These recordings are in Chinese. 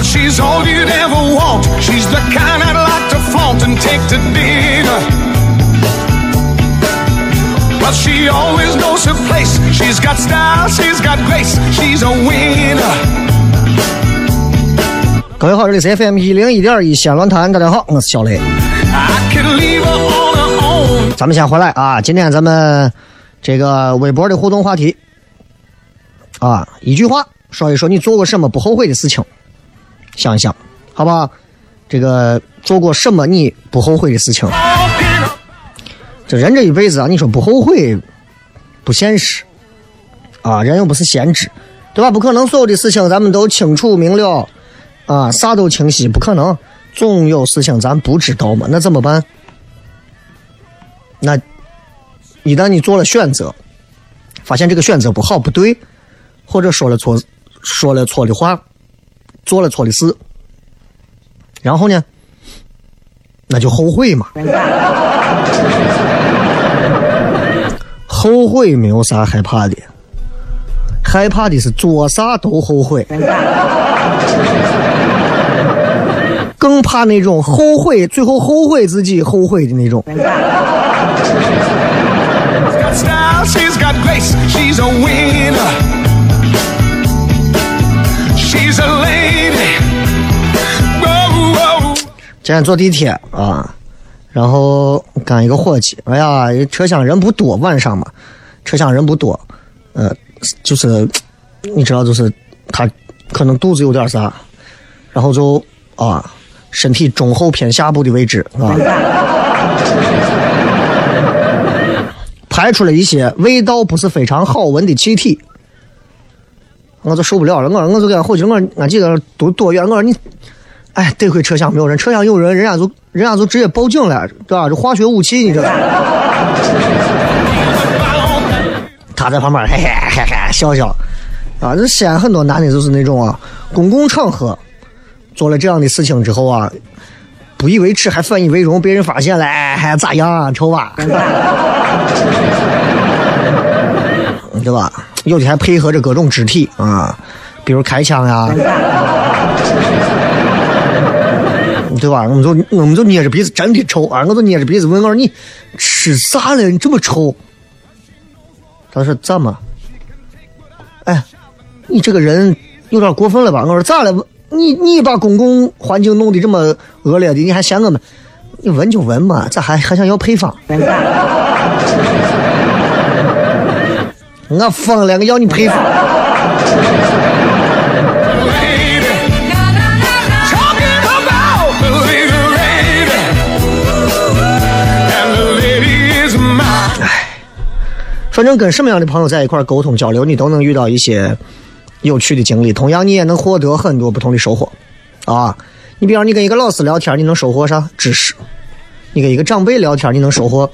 She's all you'd ever want. She's the kind I'd like to flaunt and take to dinner. Well, she always knows her place. She's got style, she's got grace. She's a winner. 各位好，这里是 FM 一零一点一西安论坛，大家好，我是小雷。I could leave her on her own. 咱们先回来啊，今天咱们这个微博的互动话题啊，一句话说一说你做过什么不后悔的事情，想一想，好不好？这个做过什么你不后悔的事情？这人这一辈子啊，你说不后悔不现实啊，人又不是先知，对吧？不可能所有的事情咱们都清楚明了啊，啥都清晰，不可能，总有事情咱不知道嘛，那怎么办？那一旦你做了选择，发现这个选择不好不对，或者说了错说了错的话，做了错的事，然后呢，那就后悔嘛。后悔没有啥害怕的，害怕的是做啥都后悔，更怕那种后悔，最后后悔自己后悔的那种。今天坐地铁啊，然后赶一个伙计，哎呀，车厢人不多，晚上嘛，车厢人不多，呃，就是你知道，就是他可能肚子有点啥，然后就啊，身体中后偏下部的位置啊，排出了一些味道不是非常好闻的气体。我就受不了了，我我就跟伙计，我俺几个都多远？我说你，哎，得亏车厢没有人，车厢有人，人家就人家就直接报警了，对吧？这化学武器，你知道？他在旁边嘿嘿嘿嘿笑笑，啊，这西安很多男的就是那种啊，公共场合做了这样的事情之后啊，不以为耻还反以为荣，被人发现了，哎，还咋样啊，丑吧？对吧？有的还配合着各种肢体啊，比如开枪呀、对吧？我们就我们就捏着鼻子，真的臭啊！我就捏着鼻子问我说：“你吃啥了？你这么臭？”他说：“怎么？哎，你这个人有点过分了吧？”我说：“咋了？你你把公共环境弄得这么恶劣的，你还嫌我们？你闻就闻嘛，咋还还想要配方？”我疯了，我要你配方。反正跟什么样的朋友在一块沟通交流，你都能遇到一些有趣的经历。同样，你也能获得很多不同的收获。啊，你比方你跟一个老师聊天，你能收获啥知识？你跟一个长辈聊天，你能收获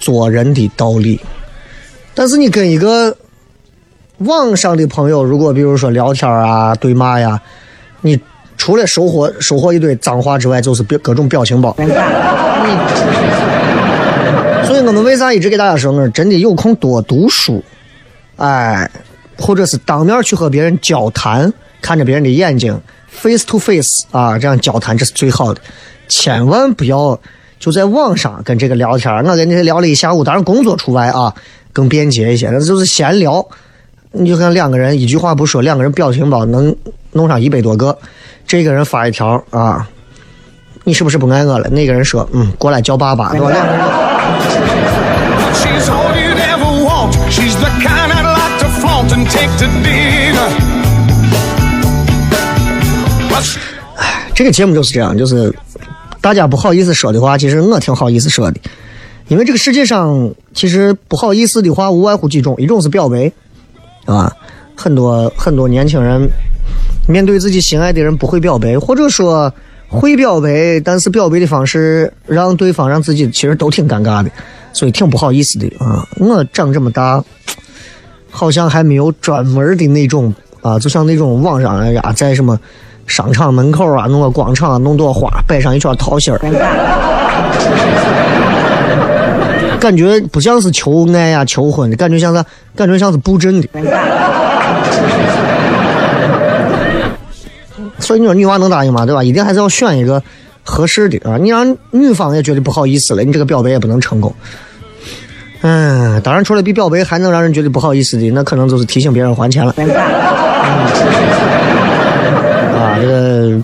做人的道理。但是你跟一个网上的朋友，如果比如说聊天啊、对骂呀，你除了收获收获一堆脏话之外，就是表各种表情包。我们为啥一直给大家说，我真的有空多读书，哎，或者是当面去和别人交谈，看着别人的眼睛，face to face 啊，这样交谈这是最好的，千万不要就在网上跟这个聊天。我跟你聊了一下午，当然工作除外啊，更便捷一些，那就是闲聊。你就看两个人一句话不说，两个人表情包能弄上一百多个。这个人发一条啊，你是不是不爱我了？那个人说，嗯，过来叫爸爸，对吧？两个人。Flaunt and take to dinner. 这个节目就是这样，就是大家不好意思说的话，其实我挺好意思说的，因为这个世界上其实不好意思的话无外乎几种，一种是表白，啊，很多很多年轻人面对自己心爱的人不会表白，或者说会表白，但是表白的方式让对方让自己其实都挺尴尬的，所以挺不好意思的啊。我长这么大，好像还没有专门的那种啊，就像那种网上哎呀，在什么商场门口啊，弄个广场，弄朵花，摆上一圈桃心儿，感觉不像是求爱呀、求婚的，感觉像是感觉像是布阵的。所以你说女娃能答应吗？对吧？一定还是要选一个合适的啊！你让女方也觉得不好意思了，你这个表白也不能成功。嗯，当然，除了比表白还能让人觉得不好意思的，那可能就是提醒别人还钱了。嗯、啊，这个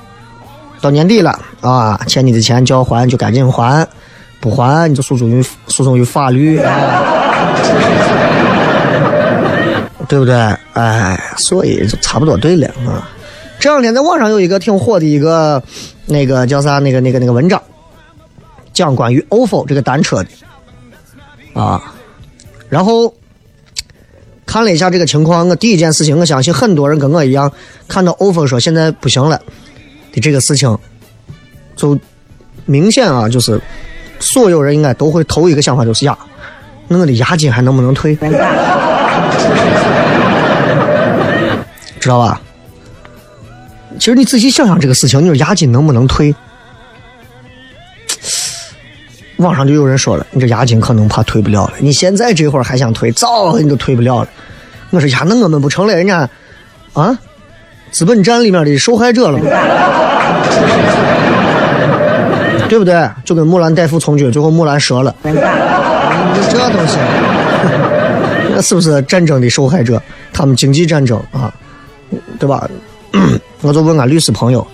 到年底了啊，欠你的钱就要还，就赶紧还，不还你就诉讼于诉讼于法律啊，对不对？哎，所以就差不多对了啊。这两天在网上有一个挺火的一个那个叫啥那个那个那个文章，讲关于 ofo 这个单车的啊，然后看了一下这个情况，我第一件事情，我相信很多人跟我一样，看到 ofo 说现在不行了的这个事情，就明显啊，就是所有人应该都会头一个想法就是呀，那我的押金还能不能退？知道吧？其实你仔细想想这个事情，你说押金能不能退？网上就有人说了，你这押金可能怕退不了了。你现在这会儿还想退，早你都退不了了。我说呀，那我们不成了人家啊资本战里面的受害者了吗？对不对？就跟木兰代父从军，最后木兰折了，你这东西，那是不是战争的受害者？他们经济战争啊，对吧？我就问俺律师朋友，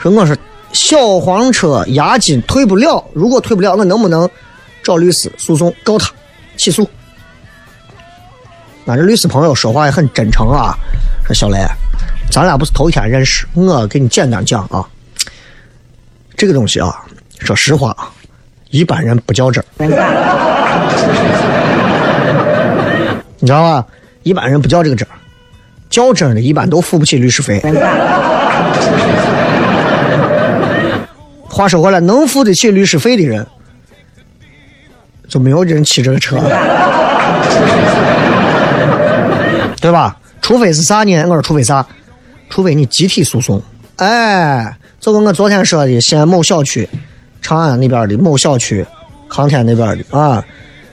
说我说小黄车押金退不了，如果退不了，我能不能找律师诉讼告他起诉？俺这律师朋友说话也很真诚啊，说小雷，咱俩不是头一天认识，我给你简单讲啊，这个东西啊，说实话啊，一般人不较真儿，你知道吧？一般人不较这个真儿。较真的，一般都付不起律师费。话说回来，能付得起律师费的人，就没有人骑这个车，对吧？除非是啥呢？我说除非啥？除非你集体诉讼。哎，就跟我昨天说的，西安某小区、长安那边的某小区、航天那边的啊，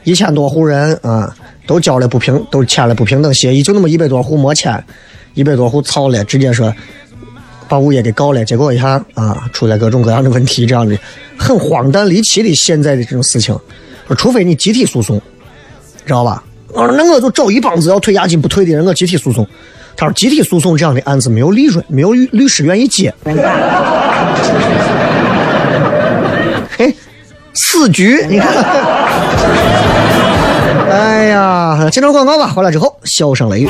一千多户人啊。都交了不平，都签了不平等协议，就那么一百多户没签，一百多户操了，直接说把物业给告了，结果一下啊，出来各种各样的问题，这样的很荒诞离奇的现在的这种事情，说除非你集体诉讼，知道吧？我说那我就找一帮子要退押金不退的人，我集体诉讼。他说集体诉讼这样的案子没有利润，没有律师愿意接。嘿，死局，你看。哎呀，接着广告吧，回来之后笑声雷雨。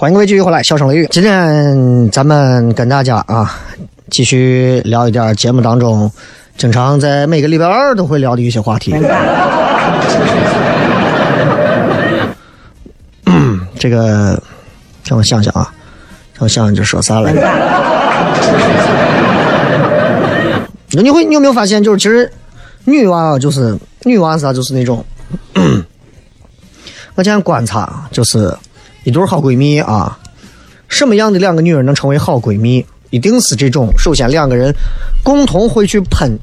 欢迎各位继续回来，笑声雷雨。今天咱们跟大家啊，继续聊一点节目当中经常在每个礼拜二都会聊的一些话题。嗯 这个让我想想啊，让我想想这说啥来着？你会你有没有发现，就是其实女娃啊，就是女娃啥，就是那种，我今天观察就是。一对好闺蜜啊，什么样的两个女人能成为好闺蜜？一定是这种，首先两个人共同会去喷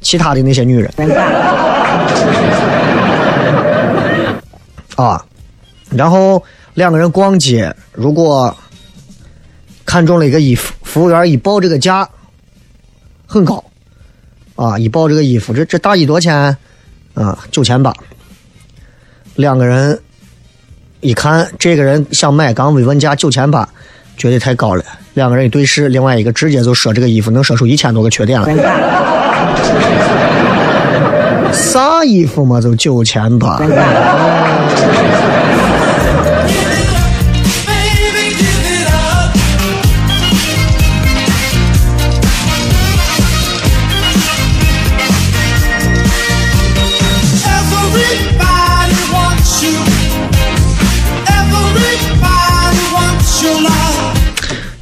其他的那些女人 啊，然后两个人逛街，如果看中了一个衣服，服务员一报这个价很高啊，一报这个衣服，这这大衣多少钱啊？九千八，两个人。一看这个人想买，刚问问价九千八，觉得太高了。两个人一对视，另外一个直接就说这个衣服能说出一千多个缺点来。啥衣服嘛，就九千八。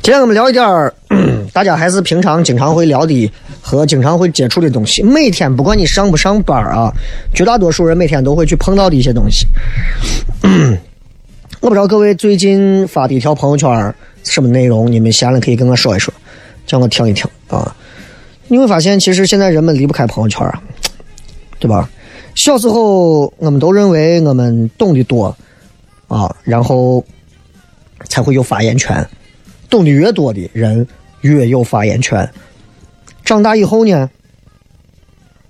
今天我们聊一点儿，大家还是平常经常会聊的和经常会接触的东西。每天不管你上不上班啊，绝大多数人每天都会去碰到的一些东西。我不知道各位最近发的一条朋友圈什么内容，你们闲了可以跟我说一说，叫我听一听啊。你会发现，其实现在人们离不开朋友圈啊，对吧？小时候我们都认为我们懂得多啊，然后才会有发言权。懂得越多的人越有发言权。长大以后呢，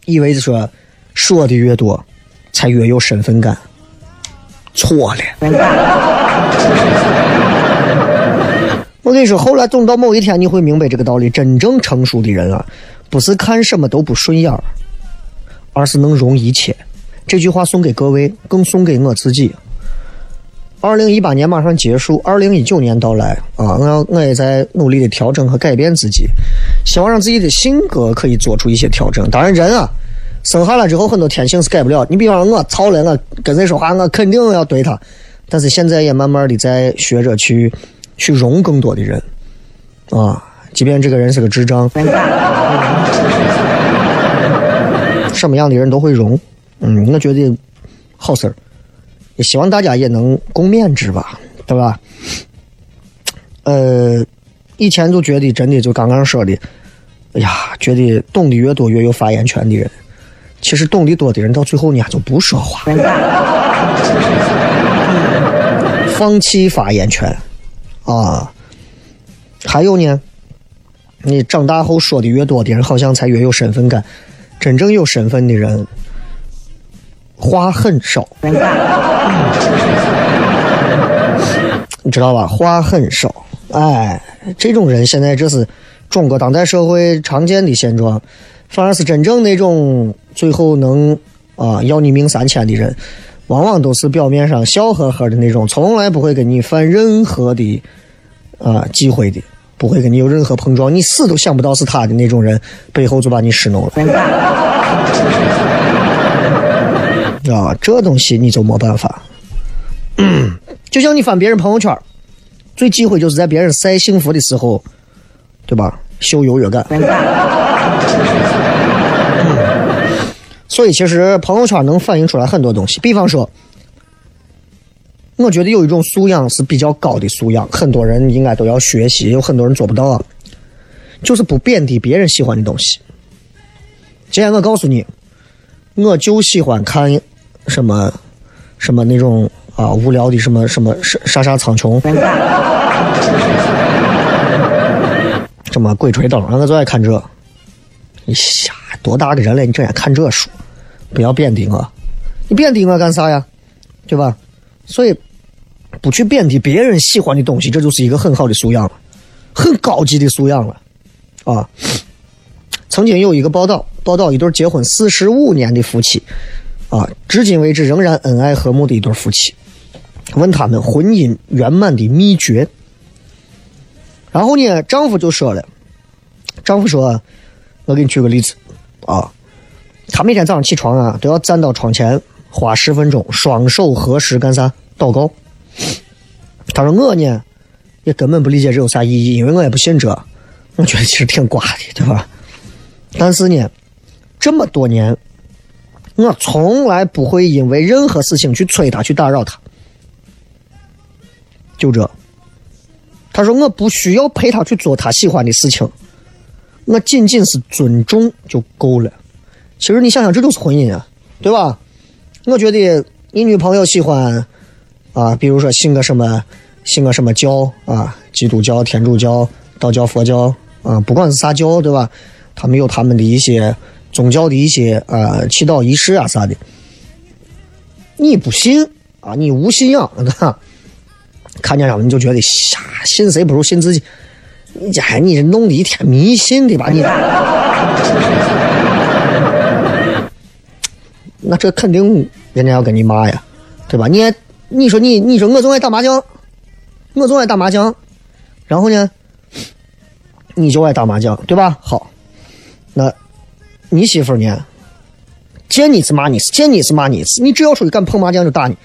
以为说说的越多，才越有身份感。错了。我跟你说，后来总到某一天你会明白这个道理。真正成熟的人啊，不是看什么都不顺眼，而是能容一切。这句话送给各位，更送给我自己。二零一八年马上结束，二零一九年到来啊！我要我也在努力的调整和改变自己，希望让自己的性格可以做出一些调整。当然，人啊，生下来之后很多天性是改不了。你比方说我操了，我跟谁说话，我肯定要怼他。但是现在也慢慢的在学着去去容更多的人啊，即便这个人是个智障，什么样的人都会容。嗯，我觉得好事儿。也希望大家也能共勉之吧，对吧？呃，以前就觉得真的就刚刚说的，哎呀，觉得懂得越多越有发言权的人，其实懂得多的人到最后呢就不说话，放弃发言权啊。还有呢，你长大后说的越多的人，好像才越有身份感。真正有身份的人。话很少，你知道吧？话很少，哎，这种人现在这是中国当代社会常见的现状，反而是真正那种最后能啊要你命三千的人，往往都是表面上笑呵呵的那种，从来不会跟你犯任何的啊忌讳的，不会跟你有任何碰撞，你死都想不到是他的那种人，背后就把你使弄了。啊，这东西你就没办法。就像你翻别人朋友圈，最忌讳就是在别人晒幸福的时候，对吧？秀优越感。所以其实朋友圈能反映出来很多东西，比方说，我觉得有一种素养是比较高的素养，很多人应该都要学习，有很多人做不到啊，就是不贬低别人喜欢的东西。今天我告诉你，我就喜欢看什么什么那种啊无聊的什么什么杀杀苍穹，什么鬼吹灯，我就爱看这。你瞎多大个人了，你整天看这书，不要贬低我，你贬低我干啥呀？对吧？所以不去贬低别人喜欢的东西，这就是一个很好的素养了，很高级的素养了啊。曾经有一个报道，报道一对结婚四十五年的夫妻，啊，至今为止仍然恩爱和睦的一对夫妻，问他们婚姻圆满的秘诀。然后呢，丈夫就说了，丈夫说：“我给你举个例子，啊，他每天早上起床啊，都要站到窗前，花十分钟，双手合十干啥？祷告。他说我呢，也根本不理解这有啥意义，因为我也不信这，我觉得其实挺瓜的，对吧？”但是呢，这么多年，我从来不会因为任何事情去催他、去打扰他。就这，他说我不需要陪他去做他喜欢的事情，我仅仅是尊重就够了。其实你想想，这就是婚姻啊，对吧？我觉得你女朋友喜欢啊，比如说信个什么，信个什么教啊，基督教、天主教、道教、佛教啊，不管是啥教，对吧？他们有他们的一些宗教的一些呃祈祷仪式啊啥的，你不信啊？你无信仰，看见了你就觉得瞎信谁不如信自己。你家你这弄的一天迷信的吧你？那这肯定人家要跟你骂呀，对吧？你你说你你说我总爱打麻将，我总爱打麻将，然后呢，你就爱打麻将，对吧？好。那，你媳妇呢？见你是骂你一次，见你是骂你一次，你只要说敢碰麻将就打你，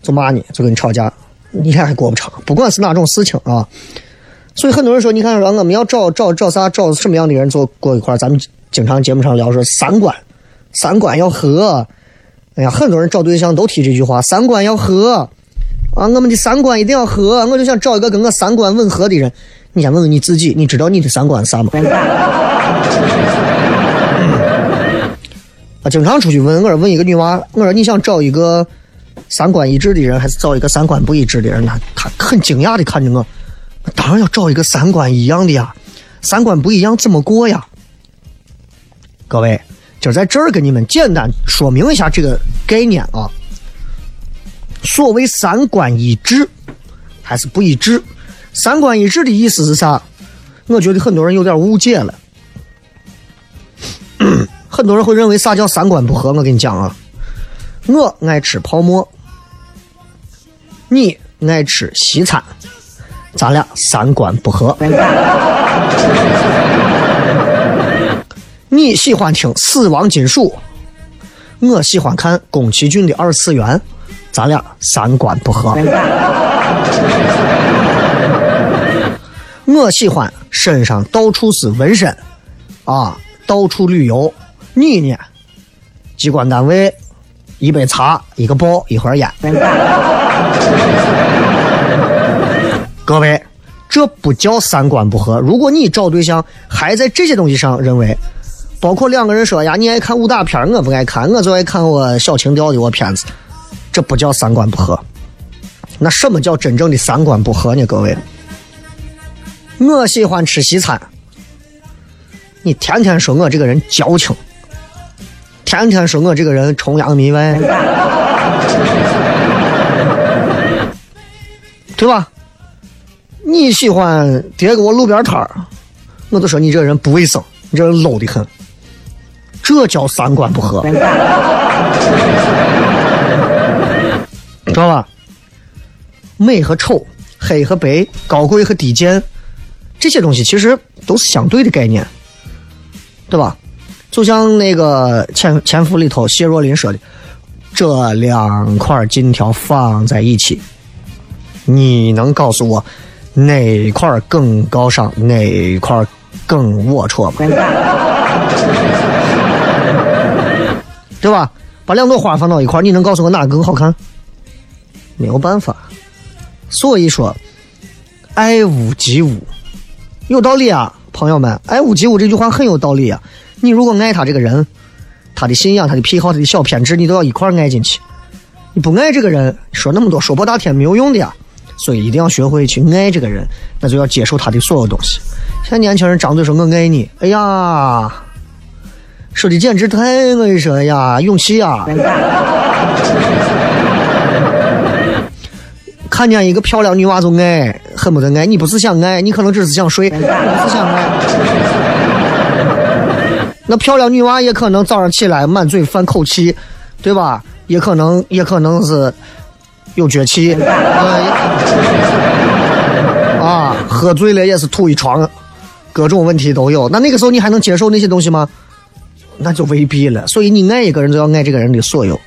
就骂你，就跟你吵架，你俩还过不长。不管是哪种事情啊，所以很多人说，你看说我们要找找找啥，找什么样的人做过一块咱们经常节目上聊说三观，三观要合。哎呀，很多人找对象都提这句话，三观要合啊，我们的三观一定要合。我就想找一个跟我三观吻合的人。你先问问你自己，你知道你的三观啥吗？啊，经常出去问，我说问一个女娃，我说你想找一个三观一致的人，还是找一个三观不一致的人？她她很惊讶的看着我，当然要找一个三观一样的呀，三观不一样怎么过呀？各位，今儿在这儿跟你们简单说明一下这个概念啊。所谓三观一致还是不一致？三观一致的意思是啥？我觉得很多人有点误解了。很多人会认为啥叫三观不合？我跟你讲啊，我爱吃泡馍，你爱吃西餐，咱俩三观不合。你喜欢听死亡金属，我喜欢看宫崎骏的二次元，咱俩三观不合。我喜欢身上到处是纹身，啊，到处旅游。你呢？机关单位，一杯茶，一个包，一盒烟。各位，这不叫三观不合。如果你找对象还在这些东西上认为，包括两个人说呀，你爱看武打片，我不爱看，我就爱看我小情调的我片子，这不叫三观不合。那什么叫真正的三观不合呢？各位，我喜欢吃西餐，你天天说我这个人矫情。天天说我这个人崇洋媚外，对吧？你喜欢叠给我路边摊儿，我就说你这个人不卫生，你这人 low 的很，这叫三观不合，知道吧？美和丑，黑和白，高贵和低贱，这些东西其实都是相对的概念，对吧？就像那个《潜潜伏》里头谢若琳说的：“这两块金条放在一起，你能告诉我哪块更高尚，哪块更龌龊吗？对吧？把两朵花放到一块，你能告诉我哪个更好看？没有办法。所以说，爱屋及乌，有道理啊，朋友们，爱屋及乌这句话很有道理啊。你如果爱他这个人，他的信仰、他的癖好、他的小偏执，你都要一块爱进去。你不爱这个人，说那么多说破大天没有用的呀。所以一定要学会去爱这个人，那就要接受他的所有东西。现在年轻人张嘴说我爱你，哎呀，说的简直太我跟你说，呀，勇气呀！看见一个漂亮女娃就爱，恨不得爱。你不是想爱，你可能只是想睡，不是想爱。那漂亮女娃也可能早上起来满嘴犯口气，对吧？也可能也可能是有脚气，啊，喝醉了也是吐一床，各种问题都有。那那个时候你还能接受那些东西吗？那就未必了。所以你爱一个人，就要爱这个人的所有，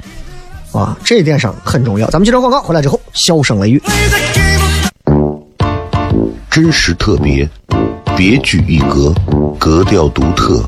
啊，这一点上很重要。咱们接着广告，回来之后笑声雷雨，真实特别，别具一格，格调独特，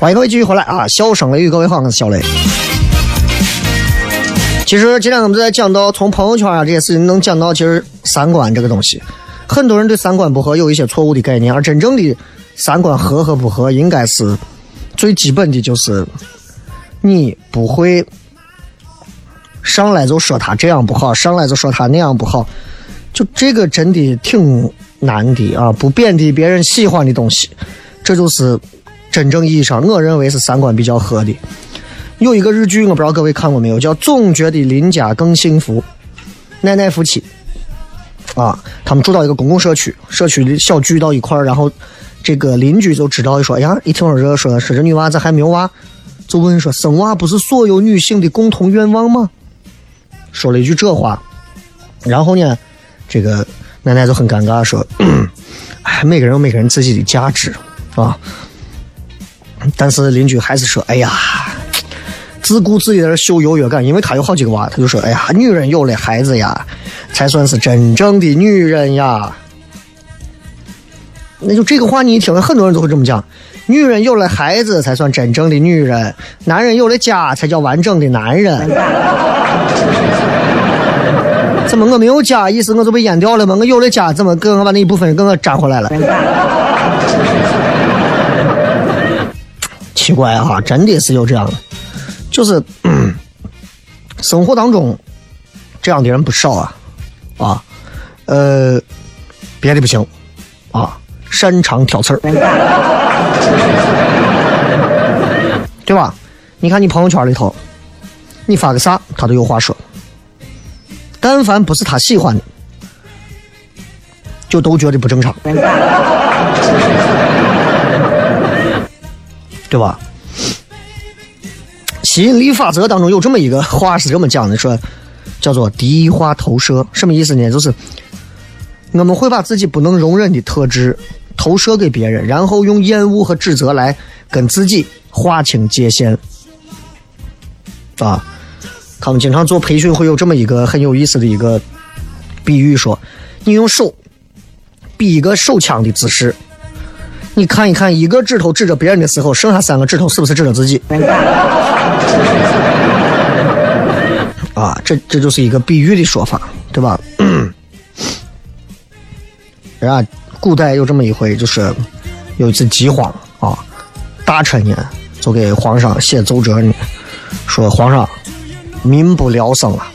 欢迎各位继续回来啊！笑声雷雨，各位好，我是小雷。其实今天我们在讲到从朋友圈啊这些事情，能讲到其实三观这个东西，很多人对三观不合有一些错误的概念，而真正的三观合和不合，应该是最基本的就是你不会上来就说他这样不好，上来就说他那样不好，就这个真的挺难的啊！不贬低别人喜欢的东西，这就是。真正意义上，我认为是三观比较合的。有一个日剧，我不知道各位看过没有，叫《总觉得邻家更幸福》。奶奶夫妻啊，他们住到一个公共社区，社区的小聚到一块儿，然后这个邻居就知道说：“哎呀，一听说这说是这女娃子还没有娃，就问说生娃不是所有女性的共同愿望吗？”说了一句这话，然后呢，这个奶奶就很尴尬说：“ 哎，每个人有每个人自己的价值啊。”但是邻居还是说：“哎呀，自顾自己在这秀优越感，因为他有好几个娃，他就说：‘哎呀，女人有了孩子呀，才算是真正的女人呀。’那就这个话你一听，很多人都会这么讲。女人有了孩子才算真正的女人，男人有了家才叫完整的男人。怎么我没有家，意思我就被淹掉了吗？我有了家，怎么跟我把那一部分人给我粘回来了？奇怪哈、真的是有这样的，就是、嗯生活当中这样的人不少啊啊，呃，别的不行啊，擅长挑刺儿，对吧？你看你朋友圈里头，你发个啥，他都有话说。但凡不是他喜欢的，就都觉得不正常，对吧？吸引力法则当中有这么一个话是这么讲的，说叫做敌化投射，什么意思呢？就是我们会把自己不能容忍的特质投射给别人，然后用厌恶和指责来跟自己划清界限。啊，他们经常做培训会有这么一个很有意思的一个比喻说，你用手比一个手枪的姿势，你看一看一个指头指着别人的时候，剩下三个指头是不是指着自己？啊，这这就是一个比喻的说法，对吧？人家古代有这么一回，就是有一次饥荒啊，大臣呢就给皇上写奏折呢，说皇上民不聊生了，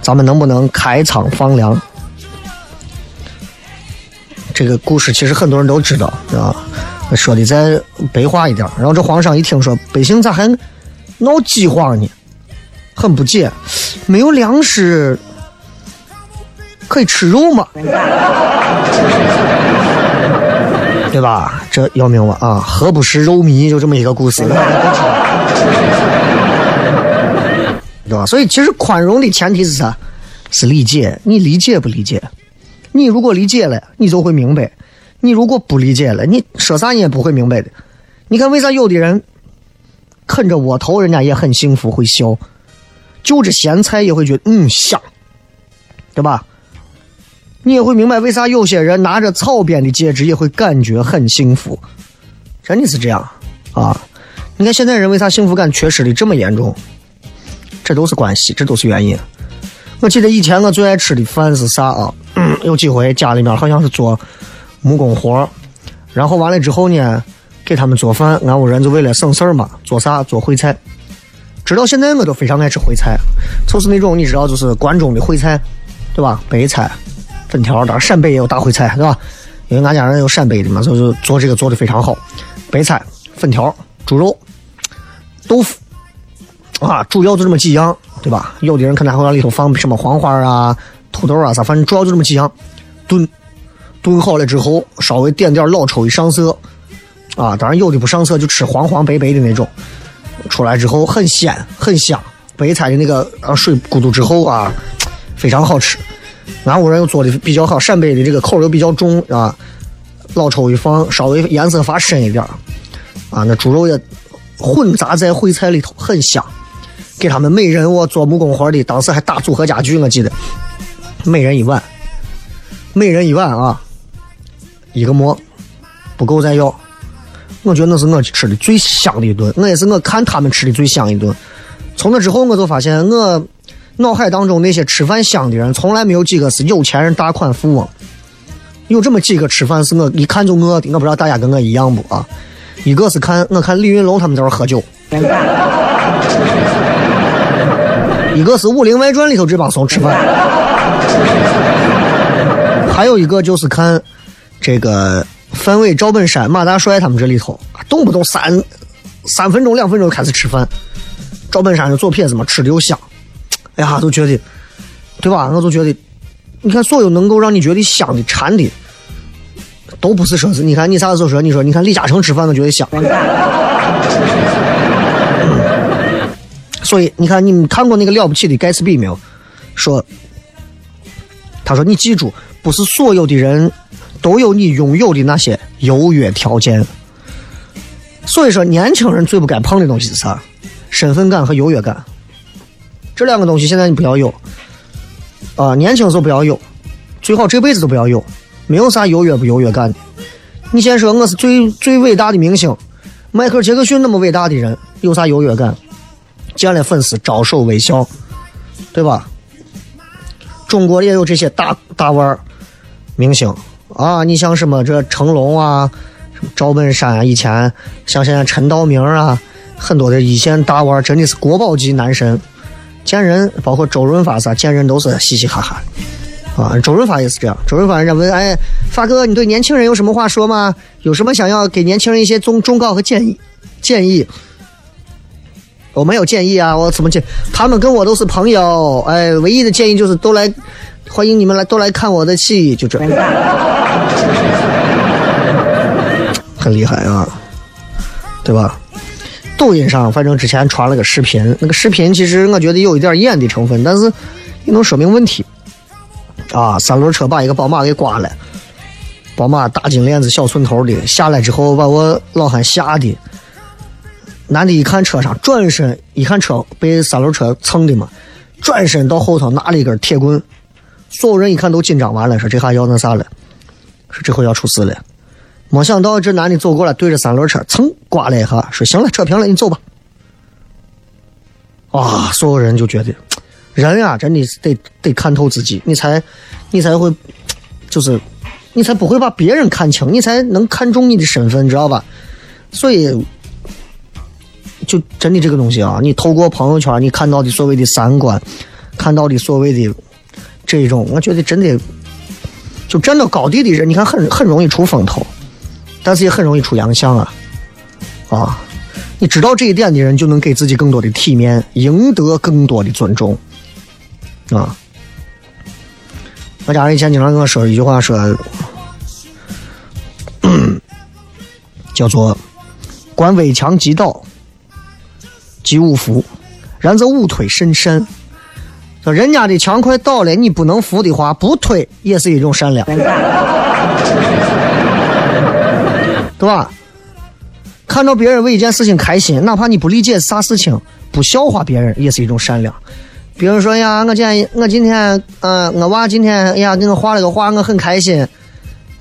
咱们能不能开仓放粮？这个故事其实很多人都知道，啊，说的再白话一点。然后这皇上一听说百姓咋还闹饥荒呢？很不解，没有粮食可以吃肉吗？对吧？这要命了啊！何不食肉糜？就这么一个故事，对吧？所以其实宽容的前提是啥？是理解。你理解不理解？你如果理解了，你就会明白；你如果不理解了，你说啥你也不会明白的。你看为啥有的人啃着窝头，人家也很幸福，会笑；就着咸菜也会觉得嗯香，对吧？你也会明白为啥有些人拿着草编的戒指也会感觉很幸福，真的是这样啊！你看现在人为啥幸福感缺失的这么严重？这都是关系，这都是原因。我记得以前我最爱吃的饭是啥啊？有几回家里面好像是做木工活然后完了之后呢，给他们做饭，俺屋人就为了省事儿嘛，做啥做烩菜。直到现在我都非常爱吃烩菜，就是那种你知道，就是关中的烩菜，对吧？白菜、粉条，当然陕北也有大烩菜，对吧？因为俺家人有陕北的嘛，所以就做这个做的非常好。白菜、粉条、猪肉、豆腐，啊，主要就这么几样，对吧？有的人可能还会往里头放什么黄花啊、土豆啊啥，反正主要就这么几样，炖，炖好了之后稍微点点老抽一上色，啊，当然有的不上色就吃黄黄白白的那种，出来之后很鲜很香，白菜的那个啊水咕嘟之后啊，非常好吃。俺屋人又做的比较好，陕北的这个口又比较重啊，老抽一放，稍微颜色发深一点啊，那猪肉也混杂在烩菜里头，很香。给他们每人我做木工活的，当时还打组合家具，我记得，每人一碗，每人一碗啊，一个馍，不够再要。我觉得那是我吃的最香的一顿，那也是我看他们吃的最香一顿。从那之后，我就发现我脑海当中那些吃饭香的人，从来没有几个是有钱人、大款、富翁。有这么几个吃饭是我一看就饿的，我不知道大家跟我一样不啊？一个是看我看李云龙他们在那喝酒，一个是《武林外传》里头这帮怂吃饭，还有一个就是看这个范伟、赵本山、马大帅他们这里头，动不动三三分钟、两分钟开始吃饭。赵本山是左撇子嘛，吃的又香，哎呀，都觉得，对吧？我就觉得，你看所有能够让你觉得香的、馋的，都不是说是，你看你啥时候说，你说你看李嘉诚吃饭，我觉得香。所以你看，你们看过那个了不起的盖茨比没有？说，他说你记住，不是所有的人都有你拥有的那些优越条件。所以说，年轻人最不该碰的东西是啥？身份感和优越感。这两个东西现在你不要有啊，年轻时候不要有，最好这辈子都不要有，没有啥优越不优越感的。你先说我是最最伟大的明星，迈克尔·杰克逊那么伟大的人，有啥优越感？见了粉丝招手微笑，对吧？中国也有这些大大腕儿明星啊，你像什么这成龙啊、什么赵本山啊，以前像现在陈道明啊，很多的一线大腕儿真的是国宝级男神，见人包括周润发啥，见人都是嘻嘻哈哈。啊，周润发也是这样。周润发人家问，哎，发哥，你对年轻人有什么话说吗？有什么想要给年轻人一些忠忠告和建议？建议？我没有建议啊，我怎么建？他们跟我都是朋友，哎，唯一的建议就是都来，欢迎你们来，都来看我的戏，就这。很厉害啊，对吧？抖音上反正之前传了个视频，那个视频其实我觉得有一点演的成分，但是也能说明问题。啊，三轮车把一个宝马给刮了，宝马大金链子、小寸头的下来之后，把我老汉吓的。男的一看车上，转身一看车被三轮车蹭的嘛，转身到后头拿了一根铁棍，所有人一看都紧张完了，说这下要那啥了，说这回要出事了。没想到这男的走过来，对着三轮车蹭刮了一下，说行了，扯平了，你走吧。啊，所有人就觉得。人啊，真的是得得看透自己，你才，你才会，就是，你才不会把别人看清，你才能看重你的身份，知道吧？所以，就真的这个东西啊，你透过朋友圈，你看到的所谓的三观，看到的所谓的这种，我觉得真的，就站到高地的人，你看很很容易出风头，但是也很容易出洋相啊，啊，你知道这一点的人，就能给自己更多的体面，赢得更多的尊重。啊！我家人以前经常跟我说一句话，说 叫做“观危墙即倒，即无福；然则勿推甚善。”说人家的墙快倒了，你不能扶的话，不推也是一种善良，对吧？看到别人为一件事情开心，哪怕你不理解啥事情，不笑话别人，也是一种善良。比如说呀，我今我今天，嗯，我娃今天，哎呀，给我画了个画，我很开心。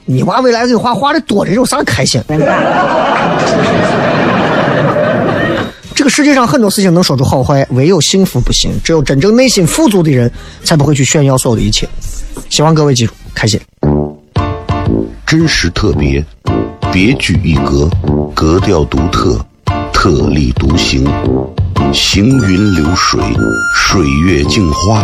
你娃未来给画画的多的有啥开心？这个世界上很多事情能说出好坏，唯有幸福不行。只有真正内心富足的人，才不会去炫耀所有的一切。希望各位记住，开心。真实特别，别具一格，格调独特，特立独行。行云流水，水月镜花，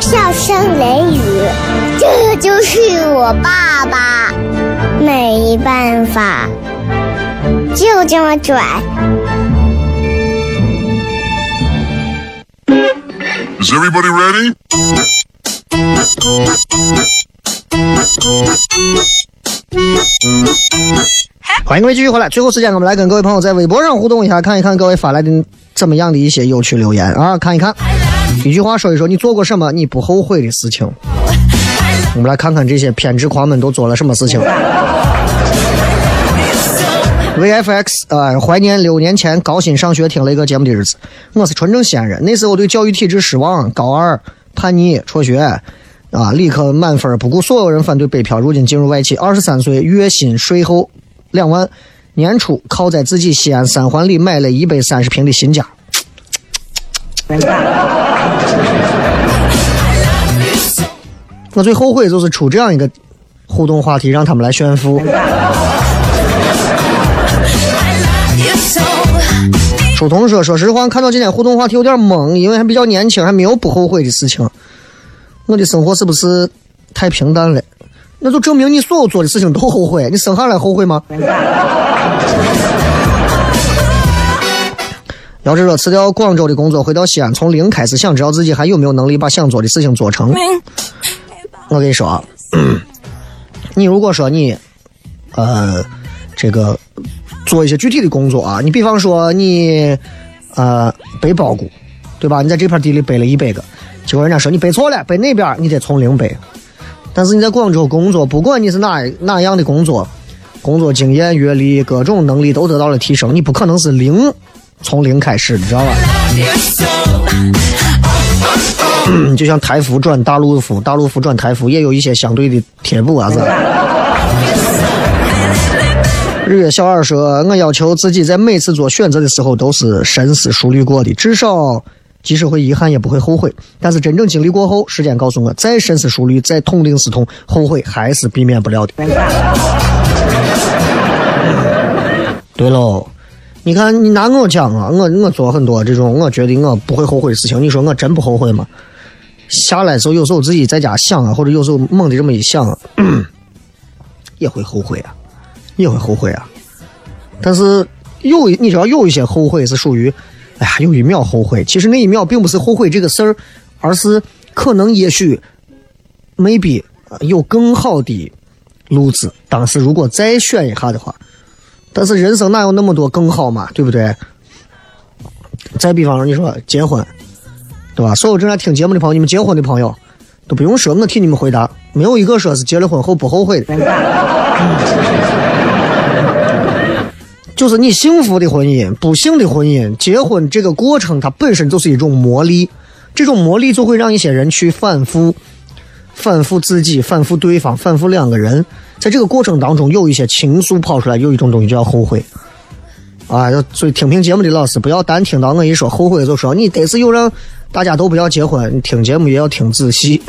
笑声雷雨，这就是我爸爸。没办法，就这么拽。Is everybody ready? 欢迎各位继续回来。最后时间，我们来跟各位朋友在微博上互动一下，看一看各位发来的怎么样的一些有趣留言啊！看一看，一句话说一说，你做过什么你不后悔的事情？我们来看看这些偏执狂们都做了什么事情。VFX 啊，怀念六年前高薪上学听了一个节目的日子。我是纯正西安人，那时候对教育体制失望，高二叛逆辍学。啊！理科满分，不顾所有人反对北漂，如今进入外企。二十三岁，月薪税后两万，年初靠在自己西安三环里买了一百三十平的新家。我最后悔就是出这样一个互动话题，让他们来炫富。书童说：“说实话，看到今天互动话题有点懵，因为还比较年轻，还没有不后悔的事情。我的生活是不是太平淡了？那就证明你所有做的事情都后悔。你生下来后悔吗？”要是说辞掉广州的工作，回到西安，从零开始，想知道自己还有没有能力把想做的事情做成。我跟你说啊，你如果说你，呃，这个做一些具体的工作啊，你比方说你，呃，背包谷，对吧？你在这片地里背了一百个，结果人家说你背错了，背那边你得从零背。但是你在广州工作，不管你是哪哪样的工作，工作经验、阅历、各种能力都得到了提升，你不可能是零。从零开始，你知道吧？就像台服转大陆服，大陆服转台服，也有一些相对的贴补啊，日月小二说：“我要求自己在每次做选择的时候都是深思熟虑过的，至少即使会遗憾，也不会后悔。但是真正经历过后，时间告诉我，再深思熟虑，再痛定思痛，后悔还是避免不了的。”对喽。你看，你拿我讲啊，我我做很多这种我觉得我不会后悔的事情。你说我真不后悔吗？下来时候有时候自己在家想啊，或者有时候猛的这么一想，也会后悔啊，也会后悔啊。但是有你知道有一些后悔是属于，哎呀，有一秒后悔，其实那一秒并不是后悔这个事儿，而是可能也许，maybe 有更好的路子。当时如果再选一下的话。但是人生哪有那么多更好嘛，对不对？再比方说，你说结婚，对吧？所有正在听节目的朋友，你们结婚的朋友都不用说，我替你们回答，没有一个说是结了婚后不后悔的。就是你幸福的婚姻、不幸的婚姻，结婚这个过程它本身就是一种磨砺，这种磨砺就会让一些人去反复、反复自己、反复对方、反复两个人。在这个过程当中，有一些情愫跑出来，有一种东西叫后悔，啊，所以听评节目的老师不要单听到我一说后悔就说你得是有让大家都不要结婚，你听节目也要听仔细。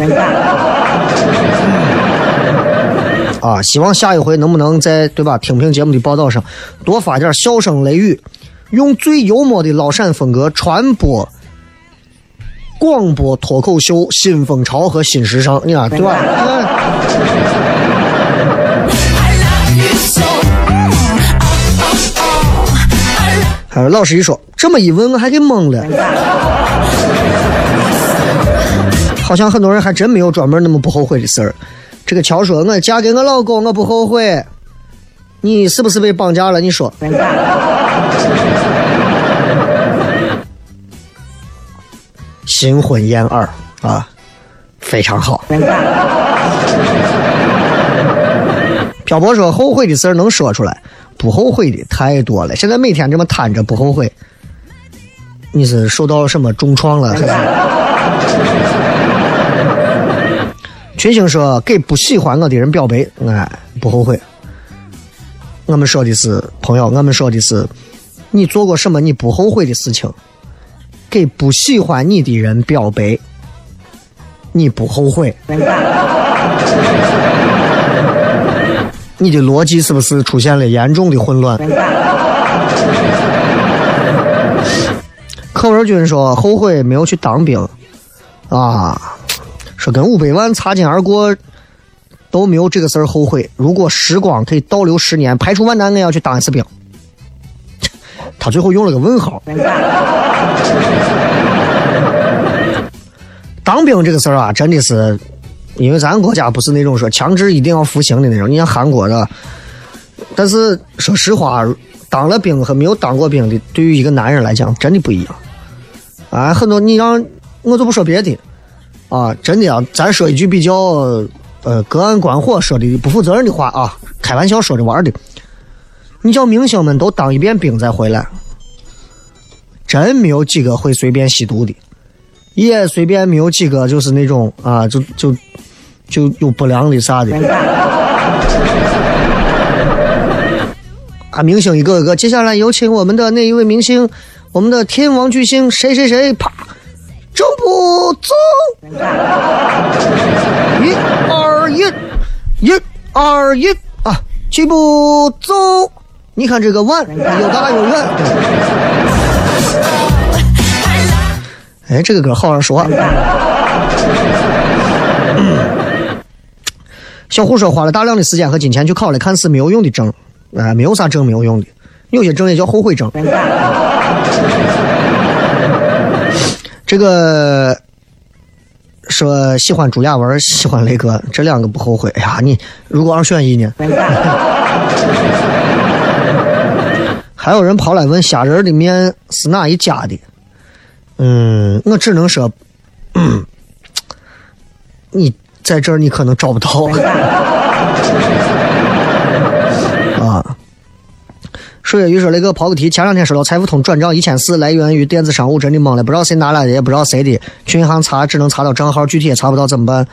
啊，希望下一回能不能在对吧？听评节目的报道上多发点笑声雷雨，用最幽默的老陕风格传播广播脱口秀新风潮和新时尚，你看对吧？还有老师一说，这么一问我还给懵了。好像很多人还真没有专门那么不后悔的事儿。这个乔说：“我嫁给我老公，我不后悔。”你是不是被绑架了？你说。新婚燕尔啊，非常好。漂泊说：“后悔的事儿能说出来。”不后悔的太多了，现在每天这么瘫着不后悔，你是受到什么重创了？群星说给不喜欢我的人表白，哎，不后悔。我们说的是朋友，我们说的是你做过什么你不后悔的事情，给不喜欢你的人表白，你不后悔。你的逻辑是不是出现了严重的混乱？柯文君说后悔没有去当兵，啊，说跟五百万擦肩而过都没有这个事儿后悔。如果时光可以倒流十年，排除万难，我要去当一次兵。他最后用了个问号。当兵这个事儿啊，真的是。因为咱国家不是那种说强制一定要服刑的那种，你像韩国的。但是说实话，当了兵和没有当过兵的，对于一个男人来讲，真的不一样。啊，很多你让我就不说别的，啊，真的啊，咱说一句比较呃隔岸观火说的不负责任的话啊，开玩笑说着玩的。你叫明星们都当一遍兵再回来，真没有几个会随便吸毒的。也随便没有几个，就是那种啊，就就就有不良的啥的。啊，明星一个个，接下来有请我们的那一位明星，我们的天王巨星谁谁谁，啪，正步走，一二一，一二一啊，起步走！你看这个碗又大又圆。哎，这个歌好好说话。小胡说花了大量的时间和金钱去考了看似没有用的证，哎，没有啥证没有用的，有些证也叫后悔证。这个说喜欢朱亚文，喜欢雷哥，这两个不后悔。哎呀，你如果二选一呢？还有人跑来问虾仁的面是哪一家的？嗯，我只能说，你。在这儿你可能找不到了 啊。水月鱼说：“雷哥抛个题，前两天收到财付通转账一千四，来源于电子商务，真的懵了，不知道谁拿来的，也不知道谁的。去银行查，只能查到账号，具体也查不到，怎么办？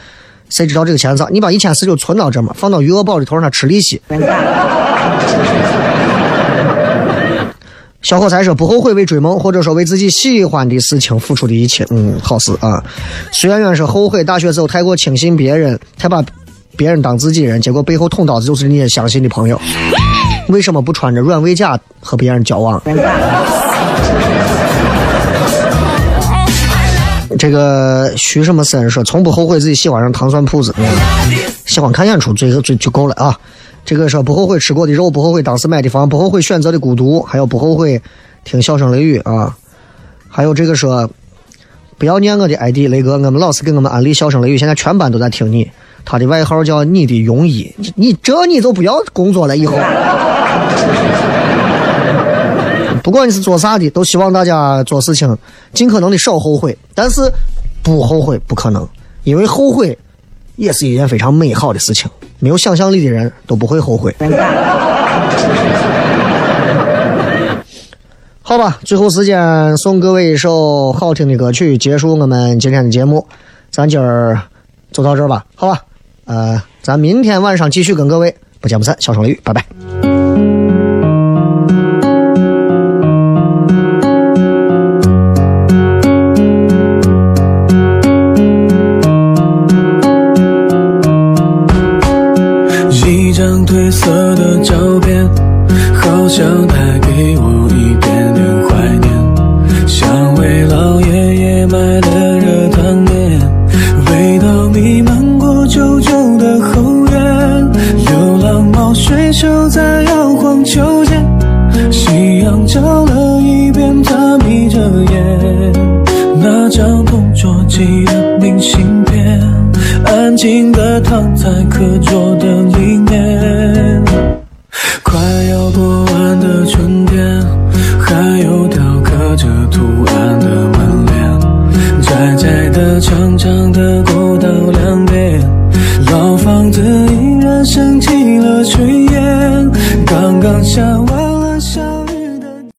谁知道这个钱咋？你把一千四就存到这嘛，放到余额宝里头，让它吃利息。”小伙才说不后悔为追梦，或者说为自己喜欢的事情付出的一切，嗯，好事啊。徐媛媛说后悔大学时候太过轻信别人，太把别人当自己人，结果背后捅刀子就是你相信的朋友。为什么不穿着软猬甲和别人交往？这个徐什么森说从不后悔自己喜欢上糖蒜铺子，喜欢看演出最最就够了啊。这个说不后悔吃过的肉，不后悔当时买的房，不后悔选择的孤独，还有不后悔听笑声雷雨啊，还有这个说不要念我的 ID 雷哥，我们老师给我们安利笑声雷雨，现在全班都在听你，他的外号叫你的庸医，你这你就不要工作了以后。不管你是做啥的，都希望大家做事情尽可能的少后悔，但是不后悔不可能，因为后悔也是一件非常美好的事情。没有想象力的人都不会后悔。好吧，最后时间送各位一首好听的歌曲，结束我们今天的节目。咱今儿就到这吧，好吧？呃，咱明天晚上继续跟各位不见不散。小声雷雨，拜拜。可